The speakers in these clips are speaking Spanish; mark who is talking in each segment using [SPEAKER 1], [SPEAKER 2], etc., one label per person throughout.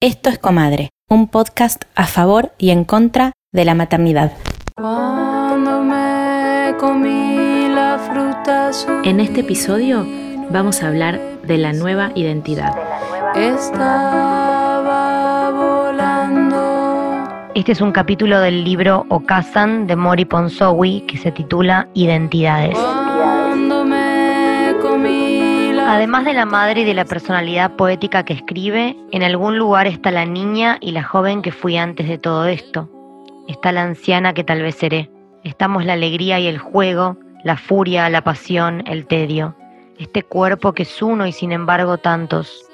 [SPEAKER 1] Esto es Comadre, un podcast a favor y en contra de la maternidad. En este episodio vamos a hablar de la nueva identidad.
[SPEAKER 2] Este es un capítulo del libro Okazan de Mori Ponsowi que se titula Identidades. Además de la madre y de la personalidad poética que escribe, en algún lugar está la niña y la joven que fui antes de todo esto. Está la anciana que tal vez seré. Estamos la alegría y el juego, la furia, la pasión, el tedio. Este cuerpo que es uno y sin embargo tantos.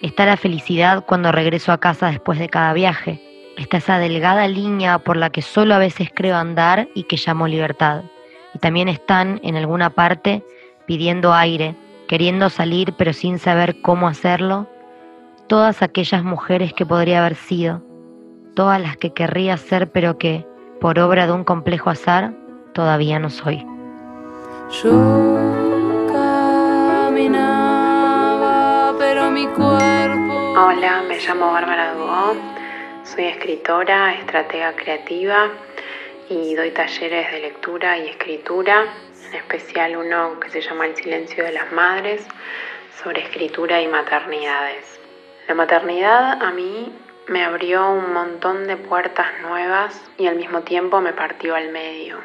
[SPEAKER 2] Está la felicidad cuando regreso a casa después de cada viaje. Está esa delgada línea por la que solo a veces creo andar y que llamo libertad. Y también están, en alguna parte, pidiendo aire, queriendo salir pero sin saber cómo hacerlo, todas aquellas mujeres que podría haber sido, todas las que querría ser pero que, por obra de un complejo azar, todavía no soy.
[SPEAKER 3] Yo caminaba, pero mi cuerpo...
[SPEAKER 4] Hola, me llamo Bárbara Dugó, soy escritora, estratega creativa y doy talleres de lectura y escritura especial uno que se llama El silencio de las madres, sobre escritura y maternidades. La maternidad a mí me abrió un montón de puertas nuevas y al mismo tiempo me partió al medio,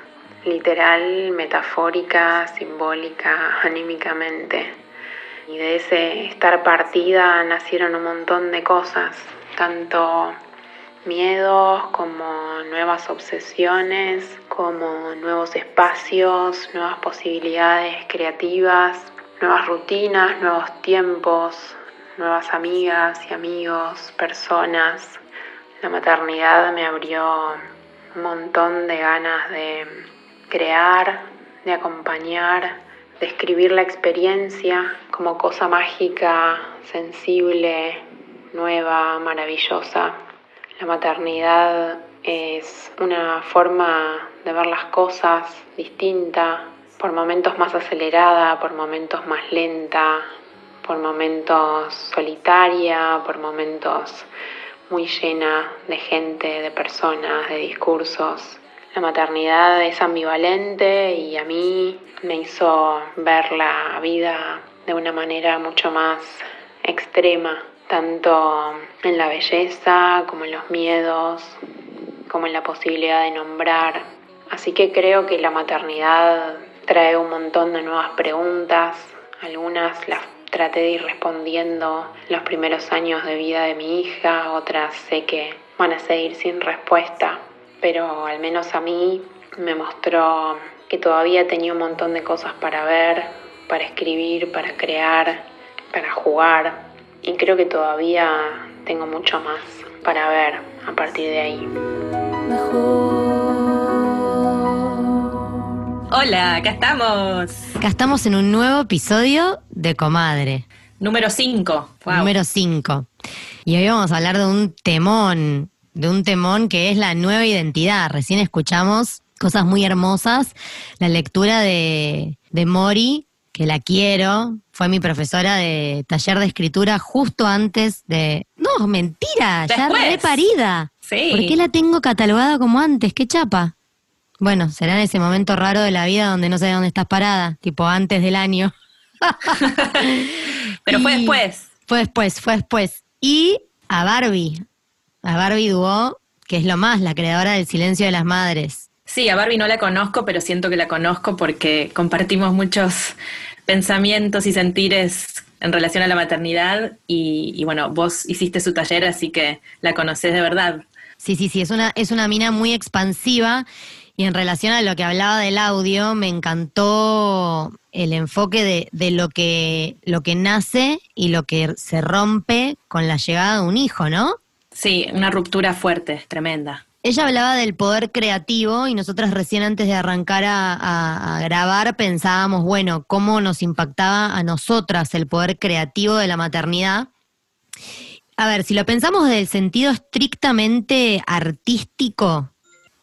[SPEAKER 4] literal, metafórica, simbólica, anímicamente. Y de ese estar partida nacieron un montón de cosas, tanto miedos, como nuevas obsesiones, como nuevos espacios, nuevas posibilidades creativas, nuevas rutinas, nuevos tiempos, nuevas amigas y amigos, personas. La maternidad me abrió un montón de ganas de crear, de acompañar, de escribir la experiencia como cosa mágica, sensible, nueva, maravillosa. La maternidad es una forma de ver las cosas distinta, por momentos más acelerada, por momentos más lenta, por momentos solitaria, por momentos muy llena de gente, de personas, de discursos. La maternidad es ambivalente y a mí me hizo ver la vida de una manera mucho más extrema tanto en la belleza como en los miedos, como en la posibilidad de nombrar. Así que creo que la maternidad trae un montón de nuevas preguntas, algunas las traté de ir respondiendo los primeros años de vida de mi hija, otras sé que van a seguir sin respuesta, pero al menos a mí me mostró que todavía tenía un montón de cosas para ver, para escribir, para crear, para jugar, y creo que todavía tengo mucho más para ver a partir de ahí.
[SPEAKER 5] Hola, acá estamos.
[SPEAKER 2] Acá estamos en un nuevo episodio de Comadre.
[SPEAKER 5] Número 5.
[SPEAKER 2] Número 5. Y hoy vamos a hablar de un temón, de un temón que es la nueva identidad. Recién escuchamos cosas muy hermosas, la lectura de, de Mori, que la quiero, fue mi profesora de taller de escritura justo antes de... No, mentira, ya reparida.
[SPEAKER 5] Sí.
[SPEAKER 2] ¿Por qué la tengo catalogada como antes? ¿Qué chapa? Bueno, será en ese momento raro de la vida donde no sé dónde estás parada, tipo antes del año.
[SPEAKER 5] Pero fue después.
[SPEAKER 2] Fue después, fue después. Y a Barbie, a Barbie Duo, que es lo más, la creadora del Silencio de las Madres.
[SPEAKER 5] Sí, a Barbie no la conozco, pero siento que la conozco porque compartimos muchos pensamientos y sentires en relación a la maternidad y, bueno, vos hiciste su taller, así que la conoces de verdad.
[SPEAKER 2] Sí, sí, sí, es una, es una mina muy expansiva y en relación a lo que hablaba del audio, me encantó el enfoque de, de lo, que, lo que nace y lo que se rompe con la llegada de un hijo, ¿no?
[SPEAKER 5] Sí, una ruptura fuerte, tremenda.
[SPEAKER 2] Ella hablaba del poder creativo y nosotras recién antes de arrancar a, grabar pensábamos, bueno, cómo nos impactaba a nosotras el poder creativo de la maternidad. A ver, si lo pensamos del sentido estrictamente artístico,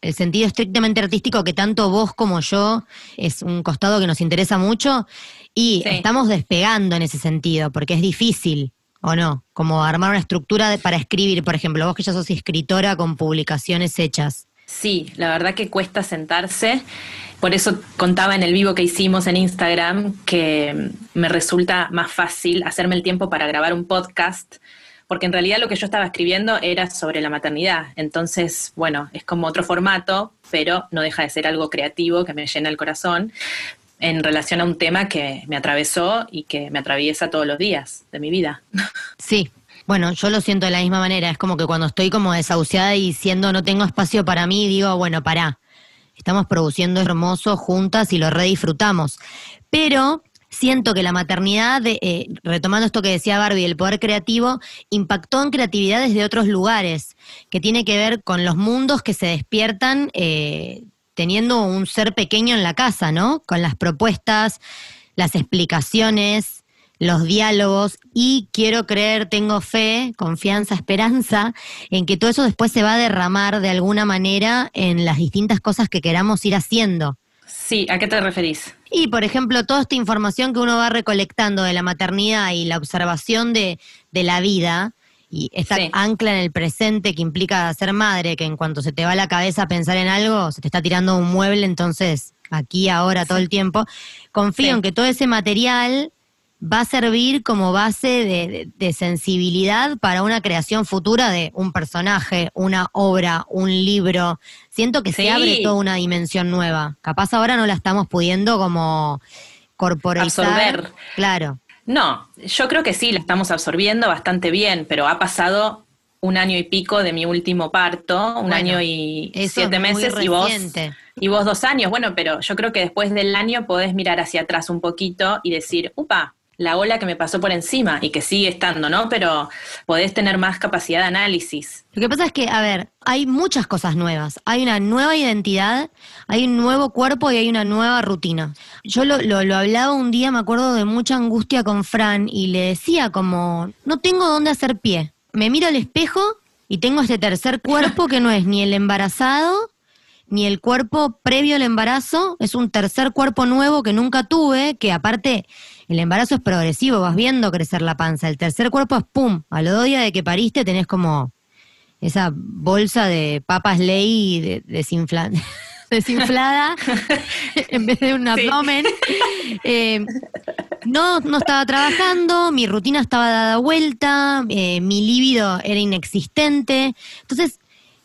[SPEAKER 2] el sentido estrictamente artístico que tanto vos como yo es un costado que nos interesa mucho y estamos despegando en ese sentido porque es difícil ¿o no? Como armar una estructura para escribir, por ejemplo, vos que ya sos escritora con publicaciones hechas.
[SPEAKER 5] Sí, la verdad que cuesta sentarse. Por eso contaba en el vivo que hicimos en Instagram que me resulta más fácil hacerme el tiempo para grabar un podcast, porque en realidad lo que yo estaba escribiendo era sobre la maternidad. Entonces, bueno, es como otro formato, pero no deja de ser algo creativo que me llena el corazón en relación a un tema que me atravesó y que me atraviesa todos los días de mi vida.
[SPEAKER 2] Sí, bueno, yo lo siento de la misma manera. Es como que cuando estoy como desahuciada y diciendo no tengo espacio para mí, digo, bueno, pará. Estamos produciendo hermoso juntas y lo redisfrutamos. Pero siento que la maternidad, eh, retomando esto que decía Barbie, el poder creativo, impactó en creatividad desde otros lugares, que tiene que ver con los mundos que se despiertan eh, teniendo un ser pequeño en la casa, ¿no? Con las propuestas, las explicaciones, los diálogos y quiero creer, tengo fe, confianza, esperanza en que todo eso después se va a derramar de alguna manera en las distintas cosas que queramos ir haciendo.
[SPEAKER 5] Sí, ¿a qué te referís?
[SPEAKER 2] Y, por ejemplo, toda esta información que uno va recolectando de la maternidad y la observación de, la vida, y esta ancla en el presente que implica ser madre, que en cuanto se te va la cabeza a pensar en algo, se te está tirando un mueble, entonces aquí, ahora, todo el tiempo, confío en que todo ese material va a servir como base de, sensibilidad para una creación futura de un personaje, una obra, un libro. Siento que se abre toda una dimensión nueva. Capaz ahora no la estamos pudiendo como corporalizar.
[SPEAKER 5] Absorber.
[SPEAKER 2] Claro.
[SPEAKER 5] No, yo creo que sí, la estamos absorbiendo bastante bien, pero ha pasado un año y pico de mi último parto, un año y siete meses y vos y vos dos años. Bueno, pero yo creo que después del año podés mirar hacia atrás un poquito y decir, upa, la ola que me pasó por encima y que sigue estando, ¿no? Pero podés tener más capacidad de análisis.
[SPEAKER 2] Lo que pasa es que, a ver, hay muchas cosas nuevas. Hay una nueva identidad, hay un nuevo cuerpo y hay una nueva rutina. Yo lo, lo, lo hablaba un día, me acuerdo de mucha angustia con Fran y le decía como, no tengo dónde hacer pie. Me miro al espejo y tengo este tercer cuerpo que no es ni el embarazado ni el cuerpo previo al embarazo, es un tercer cuerpo nuevo que nunca tuve, que aparte el embarazo es progresivo, vas viendo crecer la panza. El tercer cuerpo es pum, a los dos días de que pariste tenés como esa bolsa de papas ley desinflada en vez de un abdomen. Eh, no, no estaba trabajando, mi rutina estaba dada vuelta, eh, mi líbido era inexistente. Entonces,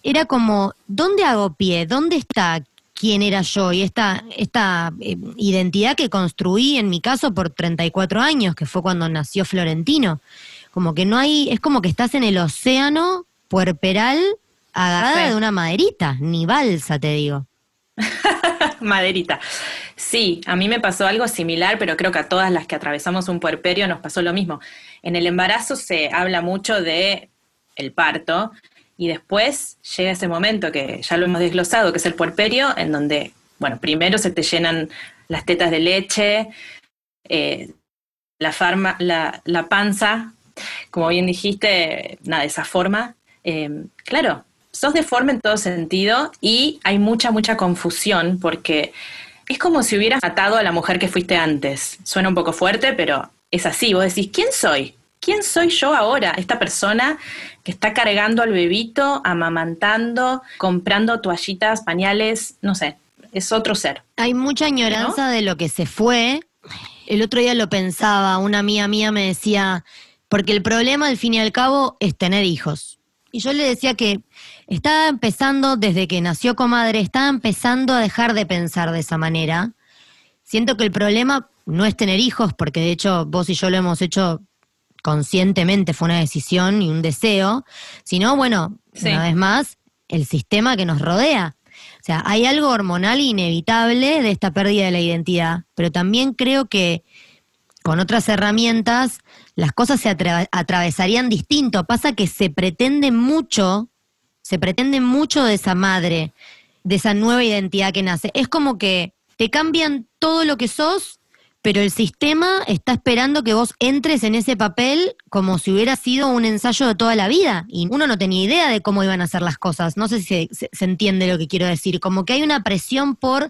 [SPEAKER 2] era como, ¿dónde hago pie? ¿Dónde está? quién era yo y esta, esta eh, identidad que construí en mi caso por 34 años, que fue cuando nació Florentino. Como que no hay, es como que estás en el océano puerperal agarrada de una maderita, ni balsa, te digo.
[SPEAKER 5] maderita. Sí, a mí me pasó algo similar, pero creo que a todas las que atravesamos un puerperio nos pasó lo mismo. En el embarazo se habla mucho de el parto, y después llega ese momento que ya lo hemos desglosado, que es el puerperio, en donde, bueno, primero se te llenan las tetas de leche, eh, la, farma, la, la, panza, como bien dijiste, nada, esa forma. Eh, claro, sos deforme en todo sentido y hay mucha, mucha confusión porque es como si hubieras matado a la mujer que fuiste antes. Suena un poco fuerte, pero es así. Vos decís, ¿quién soy? ¿Quién soy yo ahora? Esta persona que está cargando al bebito, amamantando, comprando toallitas, pañales, no sé, es otro ser.
[SPEAKER 2] Hay mucha añoranza de lo que se fue. El otro día lo pensaba, una amiga mía me decía, porque el problema al fin y al cabo es tener hijos. Y yo le decía que estaba empezando, desde que nació comadre, estaba empezando a dejar de pensar de esa manera. Siento que el problema no es tener hijos, porque de hecho vos y yo lo hemos hecho conscientemente fue una decisión y un deseo, sino, bueno, una vez más, el sistema que nos rodea. O sea, hay algo hormonal inevitable de esta pérdida de la identidad, pero también creo que con otras herramientas las cosas se atravesarían distinto. Pasa que se pretende mucho, se pretende mucho de esa madre, de esa nueva identidad que nace. Es como que te cambian todo lo que sos pero el sistema está esperando que vos entres en ese papel como si hubiera sido un ensayo de toda la vida. Y uno no tenía idea de cómo iban a ser las cosas. No sé si se, se entiende lo que quiero decir. Como que hay una presión por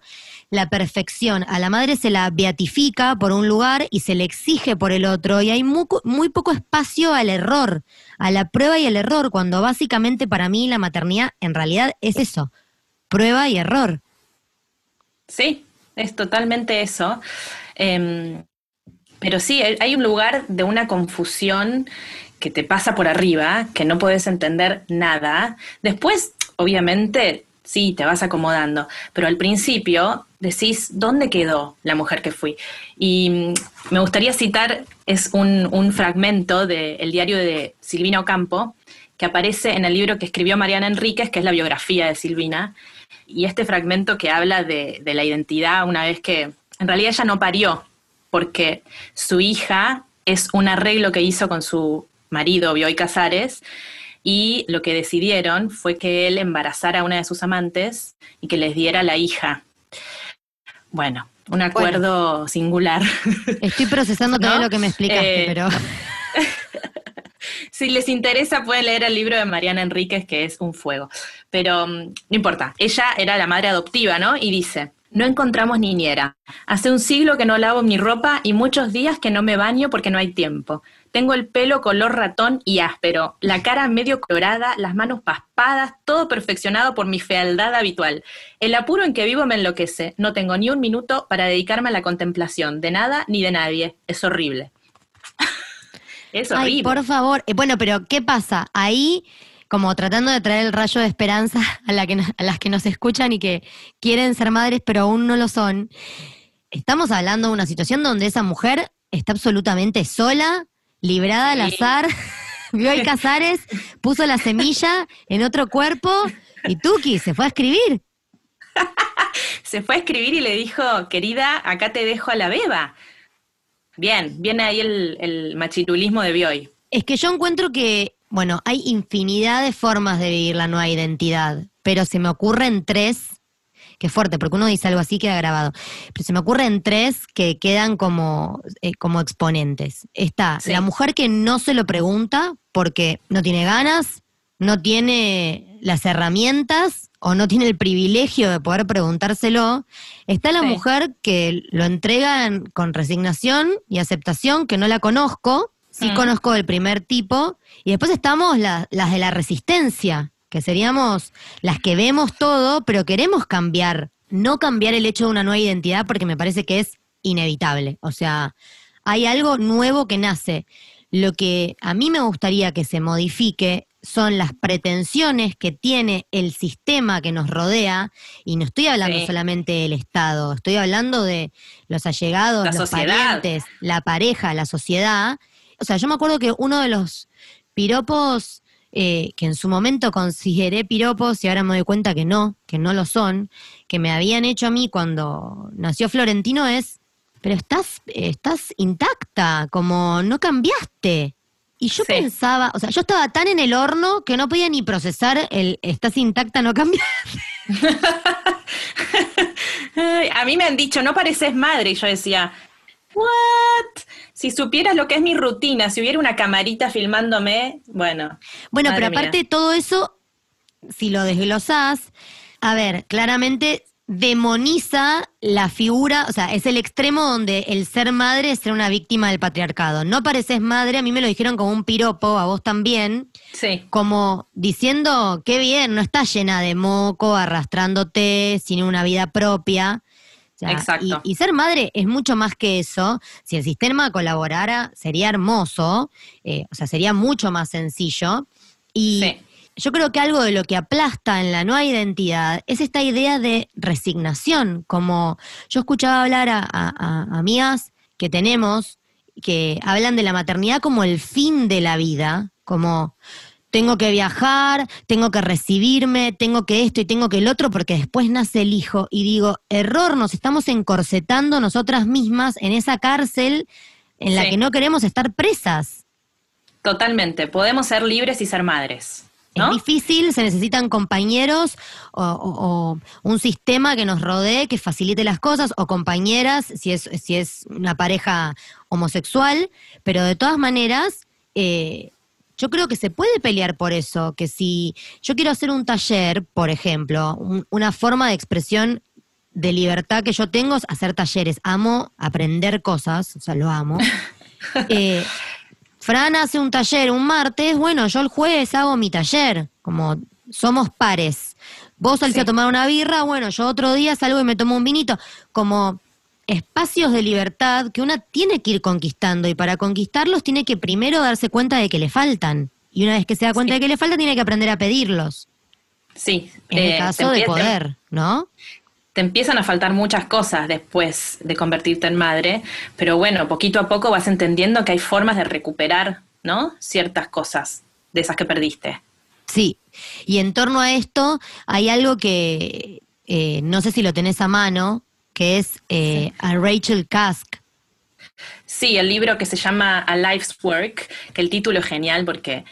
[SPEAKER 2] la perfección. A la madre se la beatifica por un lugar y se le exige por el otro. Y hay muy, muy poco espacio al error, a la prueba y el error, cuando básicamente para mí la maternidad en realidad es eso, prueba y error.
[SPEAKER 5] Sí, es totalmente eso. Em, pero sí, hay un lugar de una confusión que te pasa por arriba, que no puedes entender nada. Después, obviamente, sí, te vas acomodando, pero al principio decís, ¿dónde quedó la mujer que fui? Y mm, me gustaría citar, es un, fragmento del diario de Silvina Ocampo, que aparece en el libro que escribió Mariana Enríquez, que es la biografía de Silvina, y este fragmento que habla de, de la identidad una vez que en realidad ella no parió, porque su hija es un arreglo que hizo con su marido, Bioy Casares, y lo que decidieron fue que él embarazara a una de sus amantes y que les diera la hija. Bueno, un acuerdo singular.
[SPEAKER 2] Estoy procesando todo lo que me explicaste, eh, pero...
[SPEAKER 5] si les interesa pueden leer el libro de Mariana Enríquez, que es un fuego. Pero mm, no importa, ella era la madre adoptiva, ¿no? Y dice, no encontramos niñera. Hace un siglo que no lavo mi ropa y muchos días que no me baño porque no hay tiempo. Tengo el pelo color ratón y áspero, la cara medio colorada, las manos paspadas, todo perfeccionado por mi fealdad habitual. El apuro en que vivo me enloquece. No tengo ni un minuto para dedicarme a la contemplación de nada ni de nadie. Es horrible.
[SPEAKER 2] es horrible. Ay, por favor. Eh, bueno, pero ¿qué pasa? Ahí como tratando de traer el rayo de esperanza a, la que, a las que nos escuchan y que quieren ser madres pero aún no lo son. Estamos hablando de una situación donde esa mujer está absolutamente sola, librada al azar, vio Casares, puso la semilla en otro cuerpo y Tuki se fue a escribir.
[SPEAKER 5] se fue a escribir y le dijo, querida, acá te dejo a la beba. Bien, viene ahí el, el machitulismo de Bioy.
[SPEAKER 2] Es que yo encuentro que bueno, hay infinidad de formas de vivir la nueva identidad, pero se me ocurren tres, que fuerte, porque uno dice algo así queda grabado, pero se me ocurren tres que quedan como, eh, como exponentes. Está la mujer que no se lo pregunta porque no tiene ganas, no tiene las herramientas o no tiene el privilegio de poder preguntárselo. Está la mujer que lo entrega con resignación y aceptación, que no la conozco, sí mm. conozco el primer tipo, y después estamos las de la resistencia, que seríamos las que vemos todo, pero queremos cambiar, no cambiar el hecho de una nueva identidad porque me parece que es inevitable. O sea, hay algo nuevo que nace. Lo que a mí me gustaría que se modifique son las pretensiones que tiene el sistema que nos rodea, y no estoy hablando solamente del Estado, estoy hablando de los allegados, los parientes, la pareja, la sociedad, o sea, yo me acuerdo que uno de los piropos eh, que en su momento consideré piropos y ahora me doy cuenta que no, que no lo son, que me habían hecho a mí cuando nació Florentino es, pero estás, estás intacta, como no cambiaste. Y yo pensaba, o sea, yo estaba tan en el horno que no podía ni procesar el estás intacta, no cambiaste.
[SPEAKER 5] a mí me han dicho, no pareces madre, y yo decía, ¿what? Si supieras lo que es mi rutina, si hubiera una camarita filmándome, bueno.
[SPEAKER 2] Bueno, pero aparte de todo eso, si lo desglosás, a ver, claramente demoniza la figura, o sea, es el extremo donde el ser madre es ser una víctima del patriarcado. No pareces madre, a mí me lo dijeron como un piropo, a vos también.
[SPEAKER 5] Sí.
[SPEAKER 2] Como diciendo, qué bien, no estás llena de moco, arrastrándote, sin una vida propia.
[SPEAKER 5] Exacto.
[SPEAKER 2] Y, ser madre es mucho más que eso. Si el sistema colaborara, sería hermoso, eh, o sea, sería mucho más sencillo. Y yo creo que algo de lo que aplasta en la nueva identidad es esta idea de resignación. Como yo escuchaba hablar a, a amigas que tenemos que hablan de la maternidad como el fin de la vida, como tengo que viajar, tengo que recibirme, tengo que esto y tengo que el otro, porque después nace el hijo. Y digo, error, nos estamos encorsetando nosotras mismas en esa cárcel en la que no queremos estar presas.
[SPEAKER 5] Totalmente, podemos ser libres y ser madres.
[SPEAKER 2] es difícil, se necesitan compañeros o, o- o un sistema que nos rodee, que facilite las cosas, o compañeras, si es, si es una pareja homosexual, pero de todas maneras, eh, yo creo que se puede pelear por eso, que si yo quiero hacer un taller, por ejemplo, un- una forma de expresión de libertad que yo tengo es hacer talleres, amo aprender cosas, o sea, lo amo. Eh, Fran hace un taller un martes, bueno, yo el jueves hago mi taller, como somos pares. Vos salís
[SPEAKER 5] Sí.
[SPEAKER 2] a tomar una birra, bueno, yo otro día salgo y me tomo un vinito, como espacios de libertad que una tiene que ir conquistando y para conquistarlos tiene que primero darse cuenta de que le faltan. Y una vez que se da cuenta
[SPEAKER 5] Sí.
[SPEAKER 2] de que le faltan, tiene que aprender a pedirlos.
[SPEAKER 5] Sí.
[SPEAKER 2] En
[SPEAKER 5] eh,
[SPEAKER 2] el caso
[SPEAKER 5] te
[SPEAKER 2] de poder, ¿no?
[SPEAKER 5] te empiezan a faltar muchas cosas después de convertirte en madre, pero bueno, poquito a poco vas entendiendo que hay formas de recuperar, ¿no? Ciertas cosas de esas que perdiste.
[SPEAKER 2] Sí, y en torno a esto hay algo que eh, no sé si lo tenés a mano, que es eh, a Rachel Kask.
[SPEAKER 5] Sí, el libro que se llama A Life's Work, que el título es genial porque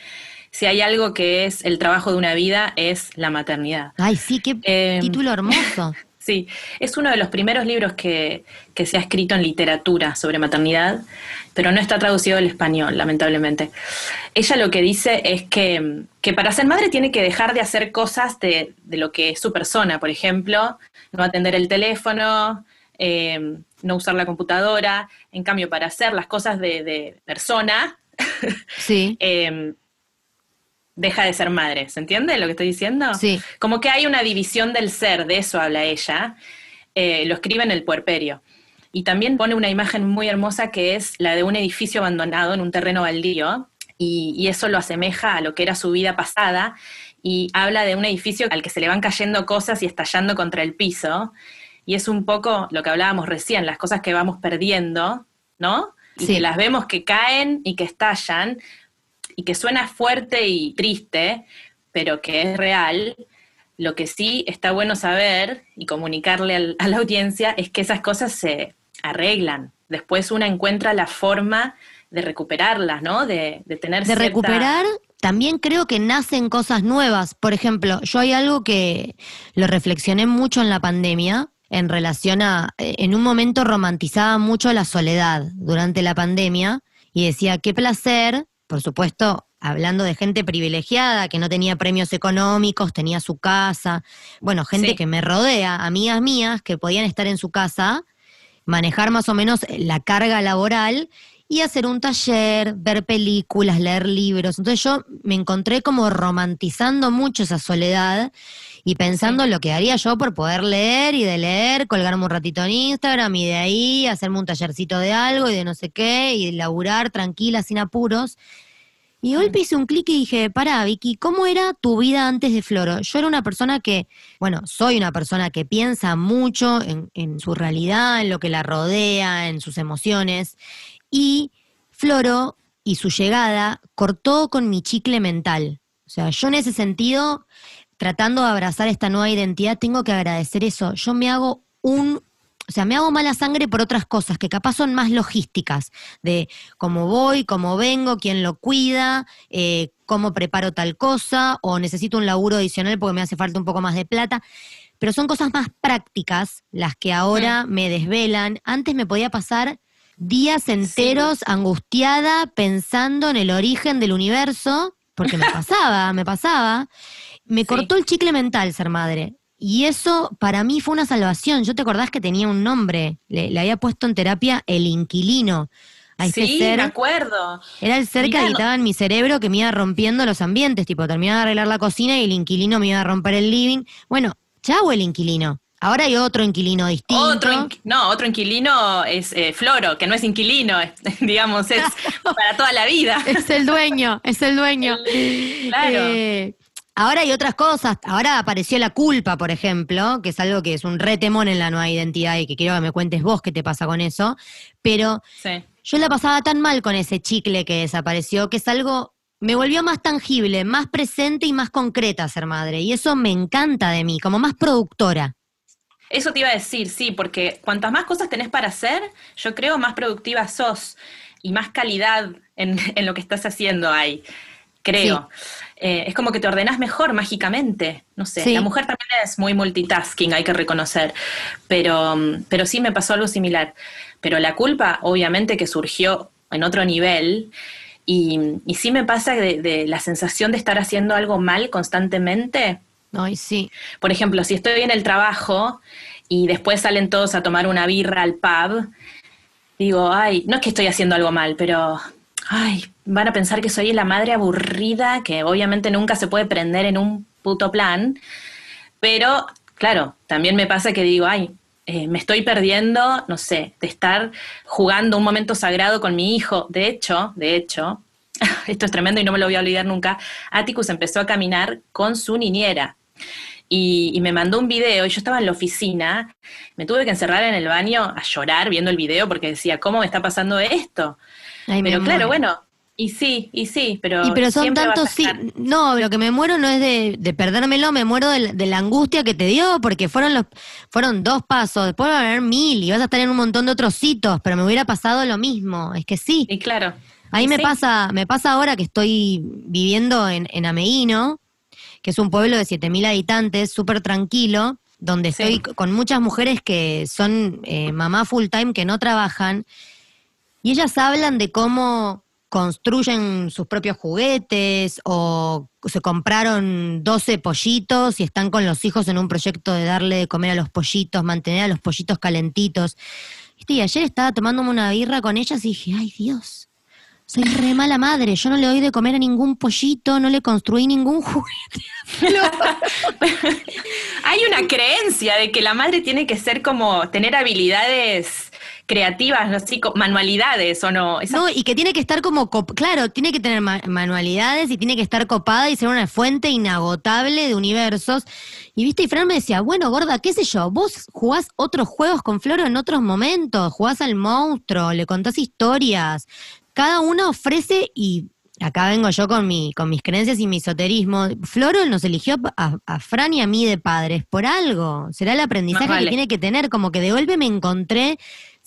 [SPEAKER 5] si hay algo que es el trabajo de una vida es la maternidad.
[SPEAKER 2] Ay, sí, qué
[SPEAKER 5] Eh,
[SPEAKER 2] título hermoso.
[SPEAKER 5] Sí, es uno de los primeros libros que, que se ha escrito en literatura sobre maternidad, pero no está traducido al español, lamentablemente. Ella lo que dice es que, que para ser madre tiene que dejar de hacer cosas de, de lo que es su persona, por ejemplo, no atender el teléfono, eh, no usar la computadora, en cambio, para hacer las cosas de, de persona,
[SPEAKER 2] Sí,
[SPEAKER 5] eh, deja de ser madre, ¿se entiende lo que estoy diciendo?
[SPEAKER 2] Sí.
[SPEAKER 5] Como que hay una división del ser, de eso habla ella, eh, lo escribe en el puerperio. Y también pone una imagen muy hermosa que es la de un edificio abandonado en un terreno baldío, y, y eso lo asemeja a lo que era su vida pasada, y habla de un edificio al que se le van cayendo cosas y estallando contra el piso, y es un poco lo que hablábamos recién, las cosas que vamos perdiendo, ¿no? Y
[SPEAKER 2] Sí.
[SPEAKER 5] que las vemos que caen y que estallan, y que suena fuerte y triste, pero que es real, lo que sí está bueno saber y comunicarle al- a la audiencia es que esas cosas se arreglan. Después una encuentra la forma de recuperarlas, ¿no? De, de tener
[SPEAKER 2] de
[SPEAKER 5] cierta-
[SPEAKER 2] recuperar, también creo que nacen cosas nuevas. Por ejemplo, yo hay algo que lo reflexioné mucho en la pandemia en relación a, eh, en un momento romantizaba mucho la soledad durante la pandemia y decía, qué placer, por supuesto, hablando de gente privilegiada que no tenía premios económicos, tenía su casa, bueno, gente
[SPEAKER 5] Sí.
[SPEAKER 2] que me rodea, amigas mías que podían estar en su casa, manejar más o menos la carga laboral y hacer un taller, ver películas, leer libros. Entonces yo me encontré como romantizando mucho esa soledad y pensando lo que haría yo por poder leer y de leer, colgarme un ratito en Instagram y de ahí hacerme un tallercito de algo y de no sé qué y laburar tranquila, sin apuros. Y de golpe hice un clic y dije, pará, Vicky, ¿cómo era tu vida antes de Floro? Yo era una persona que, bueno, soy una persona que piensa mucho en, en su realidad, en lo que la rodea, en sus emociones. Y Floro y su llegada cortó con mi chicle mental. O sea, yo en ese sentido, tratando de abrazar esta nueva identidad, tengo que agradecer eso. Yo me hago un o sea, me hago mala sangre por otras cosas que capaz son más logísticas, de cómo voy, cómo vengo, quién lo cuida, eh, cómo preparo tal cosa, o necesito un laburo adicional porque me hace falta un poco más de plata. Pero son cosas más prácticas las que ahora me desvelan. Antes me podía pasar días enteros angustiada pensando en el origen del universo, porque me pasaba, me pasaba. Me
[SPEAKER 5] Sí.
[SPEAKER 2] cortó el chicle mental ser madre. Y eso para mí fue una salvación. ¿Yo te acordás que tenía un nombre? Le, le había puesto en terapia el inquilino. A ese
[SPEAKER 5] Sí,
[SPEAKER 2] ser,
[SPEAKER 5] me acuerdo.
[SPEAKER 2] era el ser que
[SPEAKER 5] Mirá,
[SPEAKER 2] habitaba en mi cerebro que me iba rompiendo los ambientes. Tipo, terminaba de arreglar la cocina y el inquilino me iba a romper el living. Bueno, chau el inquilino. Ahora hay otro inquilino distinto.
[SPEAKER 5] Otro no, otro inquilino es eh, Floro, que no es inquilino, es- digamos, es para toda la vida.
[SPEAKER 2] Es el dueño, es el dueño.
[SPEAKER 5] Claro.
[SPEAKER 2] Eh, ahora hay otras cosas. Ahora apareció la culpa, por ejemplo, que es algo que es un retemón en la nueva identidad y que quiero que me cuentes vos qué te pasa con eso. Pero
[SPEAKER 5] Sí.
[SPEAKER 2] yo la pasaba tan mal con ese chicle que desapareció, que es algo, me volvió más tangible, más presente y más concreta ser madre. Y eso me encanta de mí, como más productora.
[SPEAKER 5] Eso te iba a decir, sí, porque cuantas más cosas tenés para hacer, yo creo más productiva sos y más calidad en, en lo que estás haciendo hay. Creo. Eh, es como que te ordenas mejor mágicamente. No sé,
[SPEAKER 2] Sí.
[SPEAKER 5] la mujer también es muy multitasking, hay que reconocer. Pero, mm, pero sí me pasó algo similar. Pero la culpa, obviamente, que surgió en otro nivel. Y, y sí me pasa de, de la sensación de estar haciendo algo mal constantemente.
[SPEAKER 2] Ay, sí.
[SPEAKER 5] Por ejemplo, si estoy en el trabajo y después salen todos a tomar una birra al pub, digo, ay, no es que estoy haciendo algo mal, pero, ay, van a pensar que soy la madre aburrida, que obviamente nunca se puede prender en un puto plan, pero, claro, también me pasa que digo, ay, eh, me estoy perdiendo, no sé, de estar jugando un momento sagrado con mi hijo. De hecho, de hecho, esto es tremendo y no me lo voy a olvidar nunca, Atticus empezó a caminar con su niñera. Y, y me mandó un video y yo estaba en la oficina, me tuve que encerrar en el baño a llorar viendo el video porque decía, ¿cómo me está pasando esto?
[SPEAKER 2] Ay,
[SPEAKER 5] Pero claro, bueno, y sí, y sí, pero...
[SPEAKER 2] Y pero son tantos sí. No, lo que me muero no es de, de perdérmelo, me muero de, la- de la angustia que te dio, porque fueron los fueron dos pasos, después van a haber mil y vas a estar en un montón de otros sitios, pero me hubiera pasado lo mismo. Es que sí.
[SPEAKER 5] Y claro.
[SPEAKER 2] Ahí
[SPEAKER 5] y
[SPEAKER 2] me
[SPEAKER 5] sí.
[SPEAKER 2] pasa, me pasa ahora que estoy viviendo en, en Ameguino, que es un pueblo de 7.000 habitantes, súper tranquilo, donde
[SPEAKER 5] Sí.
[SPEAKER 2] estoy con muchas mujeres que son eh, mamá full time, que no trabajan, y ellas hablan de cómo construyen sus propios juguetes o se compraron 12 pollitos y están con los hijos en un proyecto de darle de comer a los pollitos, mantener a los pollitos calentitos. Y ayer estaba tomándome una birra con ellas y dije, ay Dios, soy re mala madre, yo no le doy de comer a ningún pollito, no le construí ningún juguete.
[SPEAKER 5] Hay una creencia de que la madre tiene que ser como tener habilidades creativas, no sé, co- manualidades o no. Esa-
[SPEAKER 2] No, y que tiene que estar como, claro, tiene que tener ma- manualidades y tiene que estar copada y ser una fuente inagotable de universos. Y viste, y Fran me decía, bueno, gorda, qué sé yo, vos jugás otros juegos con Floro en otros momentos, jugás al monstruo, le contás historias. Cada una ofrece y acá vengo yo con mi, con mis creencias y mi esoterismo. Floro nos eligió a, a Fran y a mí de padres por algo. Será el aprendizaje
[SPEAKER 5] vale.
[SPEAKER 2] que tiene que tener, como que de golpe me encontré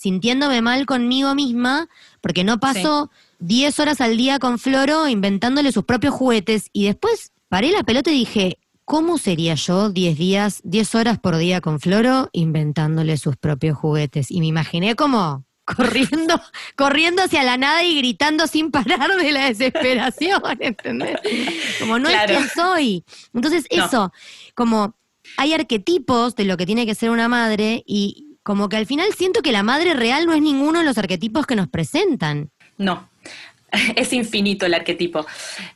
[SPEAKER 2] sintiéndome mal conmigo misma, porque no paso 10 horas al día con Floro inventándole sus propios juguetes y después paré la pelota y dije, ¿cómo sería yo 10 días, 10 horas por día con Floro inventándole sus propios juguetes? Y me imaginé como corriendo, corriendo hacia la nada y gritando sin parar de la desesperación, ¿entendés? Como no
[SPEAKER 5] Claro.
[SPEAKER 2] es quien soy. Entonces
[SPEAKER 5] No.
[SPEAKER 2] eso, como hay arquetipos de lo que tiene que ser una madre y como que al final siento que la madre real no es ninguno de los arquetipos que nos presentan.
[SPEAKER 5] No, es infinito el arquetipo.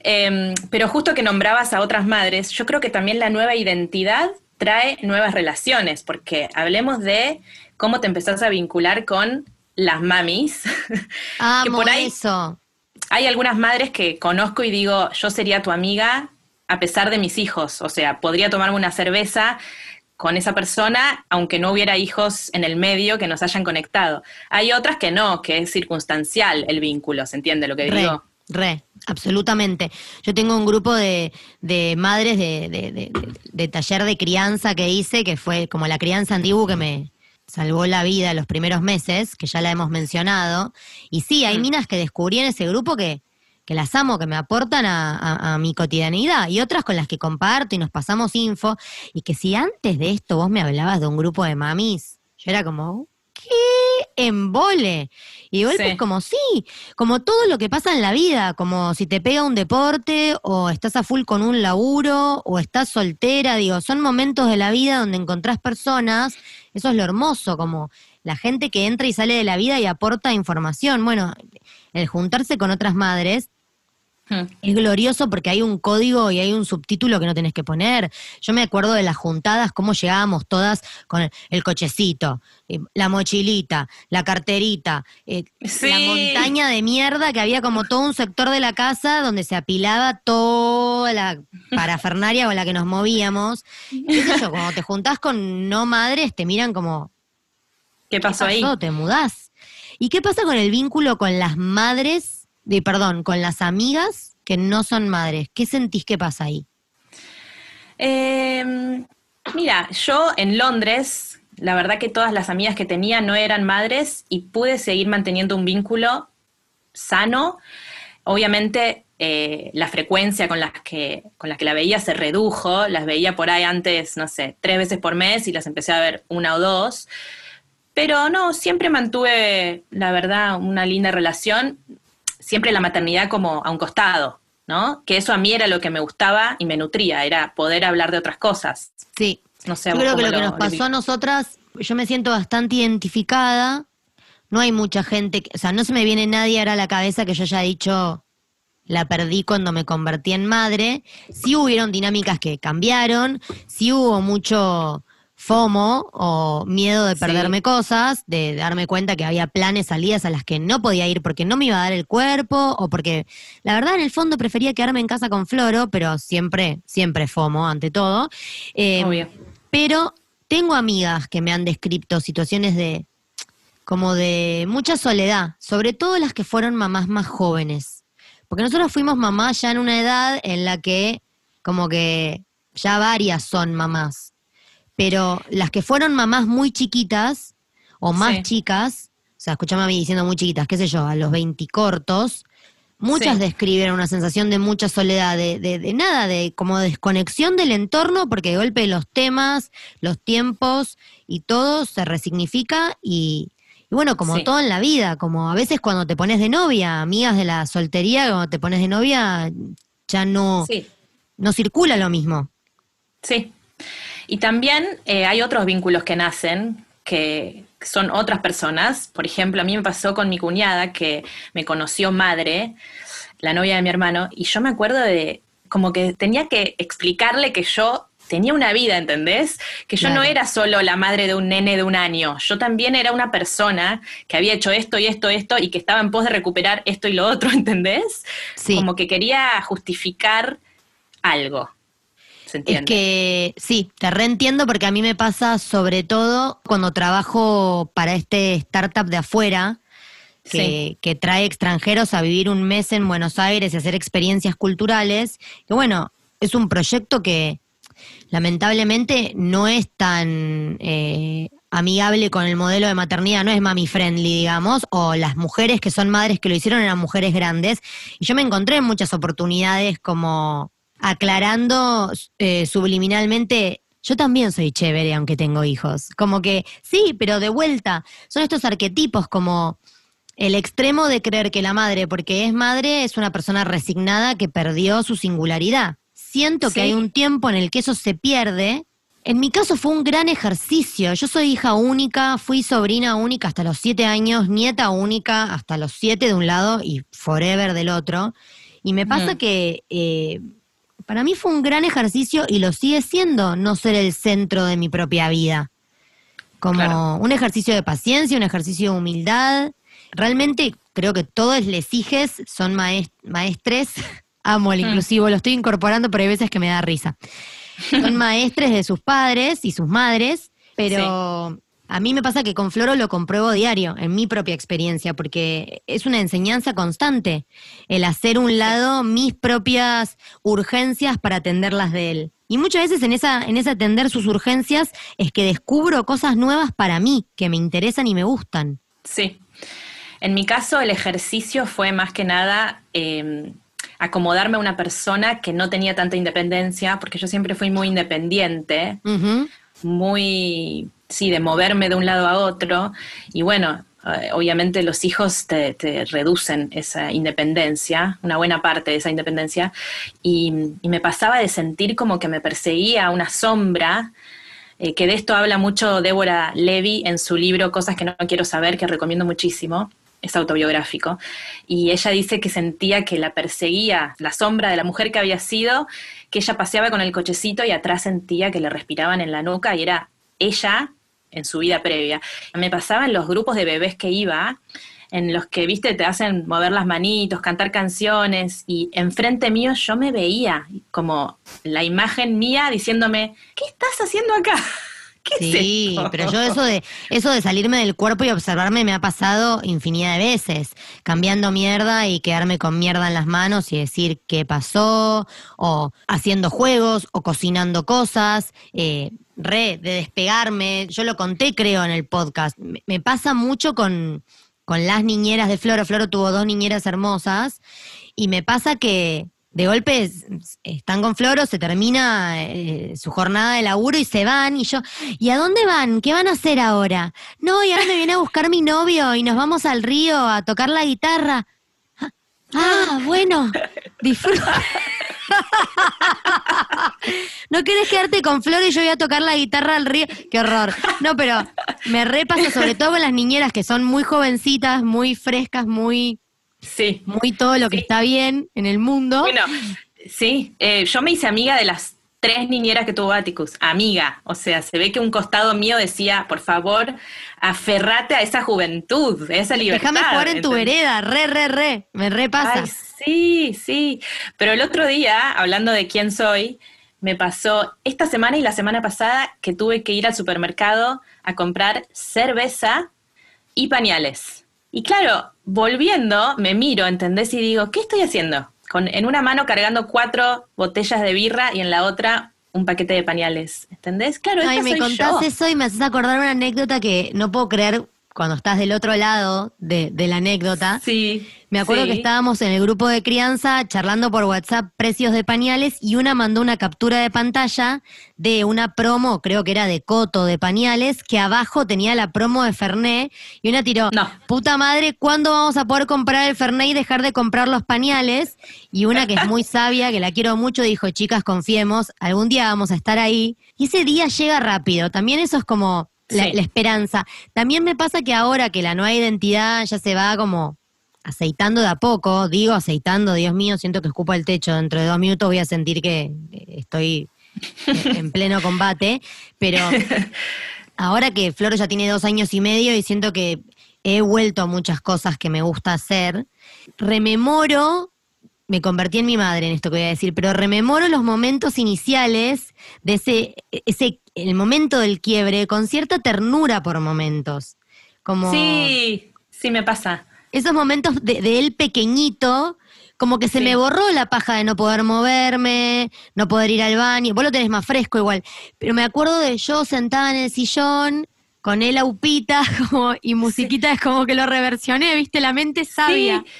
[SPEAKER 5] Eh, pero justo que nombrabas a otras madres, yo creo que también la nueva identidad trae nuevas relaciones, porque hablemos de cómo te empezás a vincular con las mamis.
[SPEAKER 2] Amo
[SPEAKER 5] por ahí-
[SPEAKER 2] eso.
[SPEAKER 5] Hay algunas madres que conozco y digo, yo sería tu amiga a pesar de mis hijos, o sea, podría tomarme una cerveza con esa persona, aunque no hubiera hijos en el medio que nos hayan conectado. Hay otras que no, que es circunstancial el vínculo, ¿se entiende lo que digo?
[SPEAKER 2] re, absolutamente. Yo tengo un grupo de, de madres de, de- de- de- de taller de crianza que hice, que fue como la crianza antigua que me salvó la vida los primeros meses, que ya la hemos mencionado. Y sí, hay
[SPEAKER 5] Mm.
[SPEAKER 2] minas que descubrí en ese grupo que, que las amo, que me aportan a, a- a mi cotidianidad, y otras con las que comparto y nos pasamos info, y que si antes de esto vos me hablabas de un grupo de mamis, yo era como, ¿qué embole? Y de golpe
[SPEAKER 5] Sí.
[SPEAKER 2] es como, sí, como todo lo que pasa en la vida, como si te pega un deporte, o estás a full con un laburo, o estás soltera, digo, son momentos de la vida donde encontrás personas, eso es lo hermoso, como la gente que entra y sale de la vida y aporta información. Bueno, el juntarse con otras madres
[SPEAKER 5] Hmm.
[SPEAKER 2] es glorioso porque hay un código y hay un subtítulo que no tenés que poner. Yo me acuerdo de las juntadas, cómo llegábamos todas con el, cochecito, eh, la mochilita, la carterita, eh,
[SPEAKER 5] Sí.
[SPEAKER 2] la montaña de mierda que había como todo un sector de la casa donde se apilaba toda la parafernaria con la que nos movíamos. ¿Qué sé yo? Cuando te juntás con no madres, te miran como,
[SPEAKER 5] ¿Qué pasó ahí?
[SPEAKER 2] pasó? ¿Te mudás? ¿Y qué pasa con el vínculo con las madres, de, perdón, con las amigas que no son madres? ¿Qué sentís que pasa ahí?
[SPEAKER 5] Eh, mira, yo en Londres, la verdad que todas las amigas que tenía no eran madres y pude seguir manteniendo un vínculo sano. Obviamente eh, la frecuencia con las, que, con las que la veía se redujo, las veía por ahí antes, no sé, tres veces por mes y las empecé a ver una o dos. Pero no, siempre mantuve, la verdad, una linda relación, siempre la maternidad como a un costado, ¿no? Que eso a mí era lo que me gustaba y me nutría, era poder hablar de otras cosas.
[SPEAKER 2] Sí. No sé, yo creo que lo, que nos pasó a nosotras, yo me siento bastante identificada. No hay mucha gente, o sea, no se me viene nadie ahora a la cabeza que yo haya dicho, la perdí cuando me convertí en madre. Sí hubieron dinámicas que cambiaron, sí hubo mucho FOMO o miedo de perderme cosas, de darme cuenta que había planes, salidas a las que no podía ir porque no me iba a dar el cuerpo o porque la verdad en el fondo prefería quedarme en casa con Floro, pero siempre, siempre FOMO ante todo. Eh, pero tengo amigas que me han descrito situaciones de como de mucha soledad, sobre todo las que fueron mamás más jóvenes porque nosotros fuimos mamás ya en una edad en la que como que ya varias son mamás. Pero las que fueron mamás muy chiquitas o más chicas, o sea, escuchame a mí diciendo muy chiquitas, qué sé yo, a los 20 cortos, muchas describen una sensación de mucha soledad, de, de, de, nada, de como desconexión del entorno, porque de golpe los temas, los tiempos y todo se resignifica y, y bueno, como todo en la vida, como a veces cuando te pones de novia, amigas de la soltería, cuando te pones de novia, ya no, no circula lo mismo.
[SPEAKER 5] Sí. Y también eh, hay otros vínculos que nacen, que son otras personas. Por ejemplo, a mí me pasó con mi cuñada, que me conoció madre, la novia de mi hermano, y yo me acuerdo de como que tenía que explicarle que yo tenía una vida, ¿entendés? Que yo no era solo la madre de un nene de un año, yo también era una persona que había hecho esto y esto, esto, y que estaba en pos de recuperar esto y lo otro, ¿entendés? Sí. Como que quería justificar algo. ¿Se entiende?
[SPEAKER 2] Es que sí, te reentiendo porque a mí me pasa sobre todo cuando trabajo para este startup de afuera, que, que, trae extranjeros a vivir un mes en Buenos Aires y hacer experiencias culturales. Que bueno, es un proyecto que, lamentablemente no es tan eh, amigable con el modelo de maternidad, no es mami friendly, digamos, o las mujeres que son madres que lo hicieron eran mujeres grandes. Y yo me encontré en muchas oportunidades como aclarando eh, subliminalmente yo también soy chévere aunque tengo hijos. Como que, sí, pero de vuelta, son estos arquetipos como el extremo de creer que la madre, porque es madre, es una persona resignada que perdió su singularidad siento que hay un tiempo en el que eso se pierde. En mi caso fue un gran ejercicio. Yo soy hija única, fui sobrina única hasta los siete años, nieta única hasta los siete de un lado y forever del otro. Y me pasa que eh, para mí fue un gran ejercicio y lo sigue siendo no ser el centro de mi propia vida. Como un ejercicio de paciencia, un ejercicio de humildad. Realmente creo que todos les hijes son maestres Amo el mm. inclusivo, lo estoy incorporando, pero hay veces que me da risa. Son maestres de sus padres y sus madres, pero a mí me pasa que con Floro lo compruebo diario, en mi propia experiencia, porque es una enseñanza constante, el hacer un lado mis propias urgencias para atenderlas de él. Y muchas veces en esa, en ese atender sus urgencias es que descubro cosas nuevas para mí, que me interesan y me gustan.
[SPEAKER 5] Sí. En mi caso, el ejercicio fue más que nada em, acomodarme a una persona que no tenía tanta independencia, porque yo siempre fui muy independiente, muy, sí, de moverme de un lado a otro, y bueno, eh, obviamente los hijos te, reducen esa independencia, una buena parte de esa independencia, y, me pasaba de sentir como que me perseguía una sombra, eh, que de esto habla mucho Débora Levy en su libro Cosas que no quiero saber, que recomiendo muchísimo, es autobiográfico, y ella dice que sentía que la perseguía la sombra de la mujer que había sido, que ella paseaba con el cochecito y atrás sentía que le respiraban en la nuca y era ella en su vida previa. Me pasaba en los grupos de bebés que iba, en los que, viste, te hacen mover las manitos, cantar canciones, y enfrente mío yo me veía como la imagen mía diciéndome, ¿qué estás haciendo acá?
[SPEAKER 2] sí, pero yo eso de, eso de salirme del cuerpo y observarme me ha pasado infinidad de veces, cambiando mierda y quedarme con mierda en las manos y decir qué pasó, o haciendo juegos, o cocinando cosas, eh, re, de despegarme. Yo lo conté, creo, en el podcast. Me, pasa mucho con, con las niñeras de Floro. Floro tuvo dos niñeras hermosas y me pasa que de golpe es- están con Floro, se termina eh, su jornada de laburo y se van. Y yo, ¿y a dónde van? ¿Qué van a hacer ahora? No, y ahora me viene a buscar mi novio y nos vamos al río a tocar la guitarra. Ah, bueno, disfruta. ¿No querés quedarte con Flor y yo voy a tocar la guitarra al río? Qué horror. No, pero me repasa sobre todo con las niñeras que son muy jovencitas, muy frescas, muy,
[SPEAKER 5] Sí.
[SPEAKER 2] muy todo lo que
[SPEAKER 5] Sí.
[SPEAKER 2] está bien en el mundo.
[SPEAKER 5] Bueno, sí, eh, yo me hice amiga de las tres niñeras que tuvo Atticus, amiga, o sea, se ve que un costado mío decía, por favor, aferrate a esa juventud, a esa libertad.
[SPEAKER 2] Déjame jugar en tu vereda, re, re, re. Me repasa.
[SPEAKER 5] Ay, sí, sí. Pero el otro día, hablando de quién soy, me pasó esta semana y la semana pasada que tuve que ir al supermercado a comprar cerveza y pañales. Y claro, volviendo, me miro, ¿entendés? Y digo, ¿qué estoy haciendo? Con, en una mano cargando cuatro botellas de birra y en la otra un paquete de pañales. ¿Entendés? Claro,
[SPEAKER 2] Ay,
[SPEAKER 5] esta
[SPEAKER 2] me
[SPEAKER 5] soy
[SPEAKER 2] contás
[SPEAKER 5] yo.
[SPEAKER 2] eso y me haces acordar una anécdota que no puedo creer cuando estás del otro lado de, de la anécdota.
[SPEAKER 5] Sí.
[SPEAKER 2] Me acuerdo
[SPEAKER 5] sí.
[SPEAKER 2] que estábamos en el grupo de crianza charlando por WhatsApp precios de pañales y una mandó una captura de pantalla de una promo, creo que era de Coto de pañales, que abajo tenía la promo de Ferné y una tiró,
[SPEAKER 5] No.
[SPEAKER 2] puta madre, ¿cuándo vamos a poder comprar el Ferné y dejar de comprar los pañales? Y una que es muy sabia, que la quiero mucho, dijo, chicas, confiemos, algún día vamos a estar ahí. Y ese día llega rápido, también eso es como la,
[SPEAKER 5] Sí.
[SPEAKER 2] la esperanza. También me pasa que ahora que la nueva identidad ya se va como aceitando de a poco, digo aceitando, Dios mío, siento que escupo el techo, dentro de dos minutos voy a sentir que eh, estoy en en pleno combate, pero ahora que Flor ya tiene dos años y medio y siento que he vuelto a muchas cosas que me gusta hacer, rememoro, me convertí en mi madre en esto que voy a decir, pero rememoro los momentos iniciales de ese, ese el momento del quiebre con cierta ternura por momentos. Como
[SPEAKER 5] Sí, sí me pasa.
[SPEAKER 2] esos momentos de, de él pequeñito, como que se
[SPEAKER 5] Sí.
[SPEAKER 2] me borró la paja de no poder moverme, no poder ir al baño. Vos lo tenés más fresco igual. Pero me acuerdo de yo sentada en el sillón, con él a upita, como, y musiquita es como que lo reversioné, viste, la mente sabia.
[SPEAKER 5] Sí,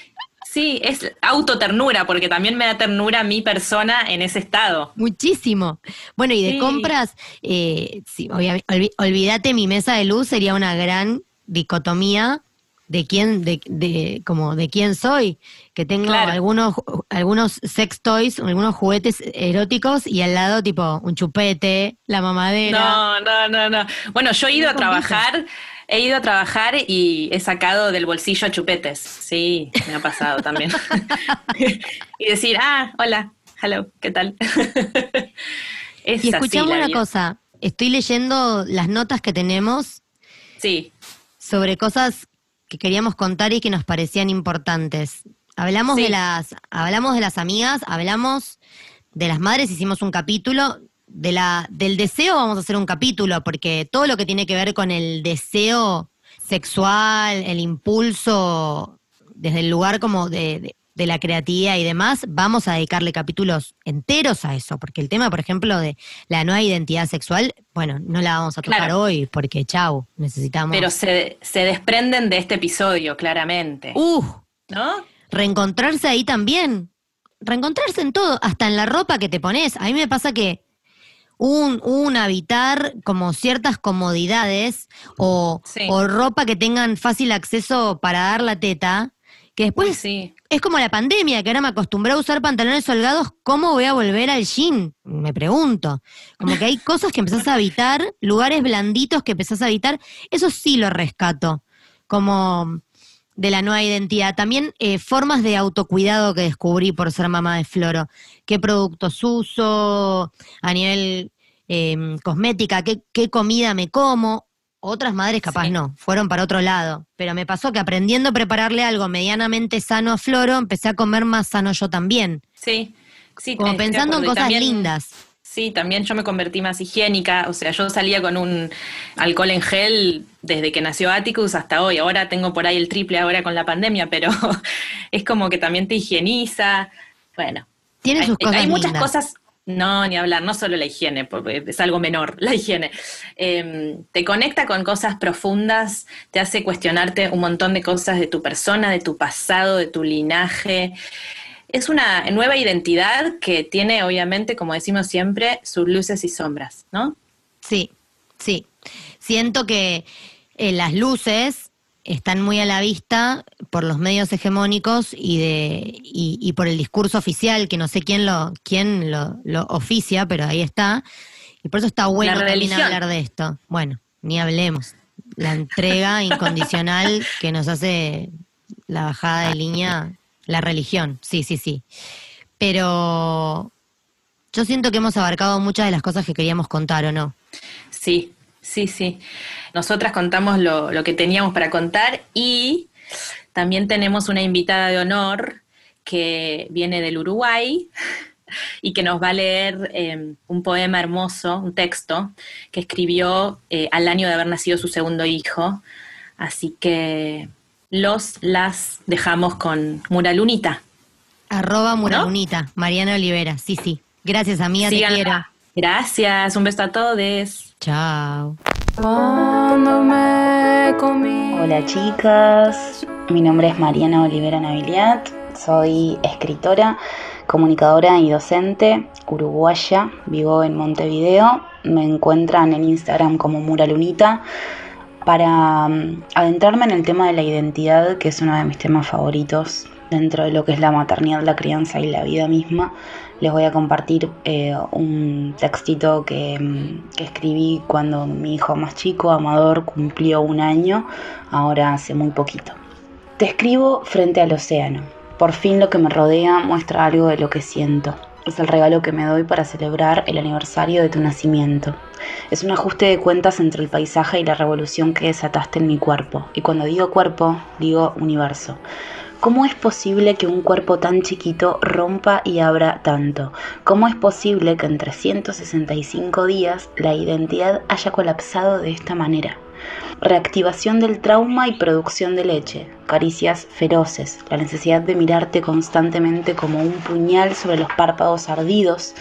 [SPEAKER 5] sí, es autoternura, porque también me da ternura mi persona en ese estado.
[SPEAKER 2] Muchísimo. Bueno, y de
[SPEAKER 5] Sí.
[SPEAKER 2] compras, eh, sí, olvídate, mi mesa de luz sería una gran dicotomía de quién, de, de, como de quién soy, que tengo
[SPEAKER 5] Claro.
[SPEAKER 2] algunos, algunos sex toys, algunos juguetes eróticos y al lado tipo un chupete, la mamadera.
[SPEAKER 5] No, no, no, no. Bueno, yo he ido a trabajar, he ido a trabajar y he sacado del bolsillo chupetes. Sí, me ha pasado también. y decir, ah, hola, hello, ¿qué tal? es
[SPEAKER 2] y escuchamos una
[SPEAKER 5] vida.
[SPEAKER 2] cosa, estoy leyendo las notas que tenemos
[SPEAKER 5] Sí,
[SPEAKER 2] sobre cosas que queríamos contar y que nos parecían importantes. Hablamos
[SPEAKER 5] Sí.
[SPEAKER 2] de las, hablamos de las amigas, hablamos de las madres, hicimos un capítulo. De la, del deseo vamos a hacer un capítulo, porque todo lo que tiene que ver con el deseo sexual, el impulso, desde el lugar como de, de- de la creatividad y demás, vamos a dedicarle capítulos enteros a eso, porque el tema, por ejemplo, de la nueva identidad sexual, bueno, no la vamos a tocar
[SPEAKER 5] Claro.
[SPEAKER 2] hoy, porque chau, necesitamos...
[SPEAKER 5] pero se, se desprenden de este episodio, claramente.
[SPEAKER 2] Uh,
[SPEAKER 5] ¿No?
[SPEAKER 2] reencontrarse ahí también. Reencontrarse en todo, hasta en la ropa que te pones. A mí me pasa que un, un habitar como ciertas comodidades o,
[SPEAKER 5] Sí.
[SPEAKER 2] o ropa que tengan fácil acceso para dar la teta, que después
[SPEAKER 5] sí.
[SPEAKER 2] es como la pandemia, que ahora me acostumbré a usar pantalones holgados, ¿cómo voy a volver al jean? Me pregunto. Como que hay cosas que empezás a habitar, lugares blanditos que empezás a habitar, eso sí lo rescato, como de la nueva identidad. También eh, formas de autocuidado que descubrí por ser mamá de Floro. ¿Qué productos uso a nivel eh, cosmética? ¿Qué, ¿Qué comida me como? Otras madres capaz
[SPEAKER 5] Sí.
[SPEAKER 2] no, fueron para otro lado. Pero me pasó que aprendiendo a prepararle algo medianamente sano a Floro, empecé a comer más sano yo también.
[SPEAKER 5] Sí, sí.
[SPEAKER 2] Como
[SPEAKER 5] de
[SPEAKER 2] pensando en cosas
[SPEAKER 5] también-
[SPEAKER 2] lindas.
[SPEAKER 5] Sí, también yo me convertí más higiénica, o sea, yo salía con un alcohol en gel desde que nació Atticus hasta hoy. Ahora tengo por ahí el triple ahora con la pandemia, pero es como que también te higieniza. Bueno,
[SPEAKER 2] Tiene
[SPEAKER 5] hay,
[SPEAKER 2] sus cosas
[SPEAKER 5] hay muchas cosas, no, ni hablar, no solo la higiene, porque es algo menor, la higiene. Eh, te conecta con cosas profundas, te hace cuestionarte un montón de cosas de tu persona, de tu pasado, de tu linaje. Es una nueva identidad que tiene, obviamente, como decimos siempre, sus luces y sombras, ¿no?
[SPEAKER 2] Sí, sí. Siento que eh, las luces están muy a la vista por los medios hegemónicos y de y, por el discurso oficial que no sé quién lo quién lo, lo, oficia pero ahí está y por eso está bueno también hablar de esto bueno ni hablemos la entrega incondicional que nos hace la bajada de línea la religión sí sí sí. Pero yo siento que hemos abarcado muchas de las cosas que queríamos contar o no
[SPEAKER 5] sí sí sí. Nosotras contamos lo, que teníamos para contar y también tenemos una invitada de honor que viene del Uruguay y que nos va a leer eh, un poema hermoso, un texto que escribió eh, al año de haber nacido su segundo hijo. Así que los las dejamos con Muralunita.
[SPEAKER 2] Arroba Muralunita, Mariana Olivera, sí, sí. Gracias, amiga, te quiero.
[SPEAKER 5] Gracias, un beso a todos.
[SPEAKER 2] Chao.
[SPEAKER 6] Hola chicas, mi nombre es Mariana Olivera Naviliat, soy escritora, comunicadora y docente uruguaya, vivo en Montevideo, me encuentran en Instagram como Muralunita para mm, adentrarme en el tema de la identidad, que es uno de mis temas favoritos dentro de lo que es la maternidad, la crianza y la vida misma les voy a compartir eh, un textito mm, que, escribí cuando mi hijo más chico, Amador, cumplió un año, ahora hace muy poquito. Te escribo frente al océano. Por fin lo que me rodea muestra algo de lo que siento. Es el regalo que me doy para celebrar el aniversario de tu nacimiento. Es un ajuste de cuentas entre el paisaje y la revolución que desataste en mi cuerpo. Y cuando digo cuerpo, digo universo. ¿Cómo es posible que un cuerpo tan chiquito rompa y abra tanto? ¿Cómo es posible que en 365 días la identidad haya colapsado de esta manera? Reactivación del trauma y producción de leche, caricias feroces, la necesidad de mirarte constantemente como un puñal sobre los párpados ardidos,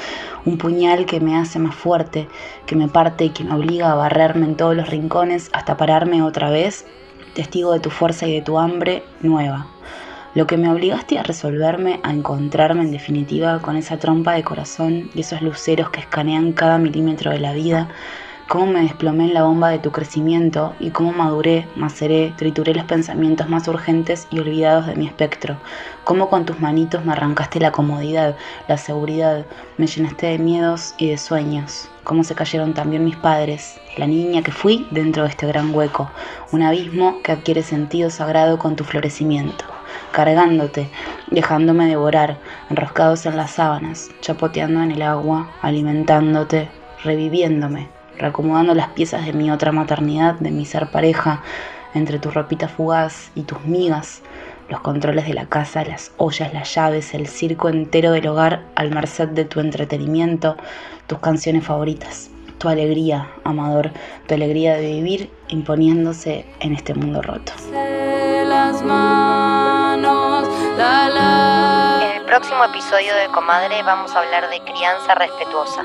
[SPEAKER 6] un puñal que me hace más fuerte, que me parte y que me obliga a barrerme en todos los rincones hasta pararme otra vez, testigo de tu fuerza y de tu hambre nueva. Lo que me obligaste a resolverme, a encontrarme en definitiva con esa trompa de corazón y esos luceros que escanean cada milímetro de la vida, cómo me desplomé en la bomba de tu crecimiento y cómo maduré, maceré, trituré los pensamientos más urgentes y olvidados de mi espectro, cómo con tus manitos me arrancaste la comodidad, la seguridad, me llenaste de miedos y de sueños, cómo se cayeron también mis padres, la niña que fui dentro de este gran hueco, un abismo que adquiere sentido sagrado con tu florecimiento. Cargándote, dejándome devorar, enroscados en las sábanas, chapoteando en el agua, alimentándote, reviviéndome, reacomodando las piezas de mi otra maternidad, de mi ser pareja, entre tu ropita fugaz y tus migas, los controles de la casa, las ollas, las llaves, el circo entero del hogar al merced de tu entretenimiento, tus canciones favoritas, tu alegría, amador, tu alegría de vivir imponiéndose en este mundo roto
[SPEAKER 2] próximo episodio de Comadre vamos a hablar de crianza respetuosa.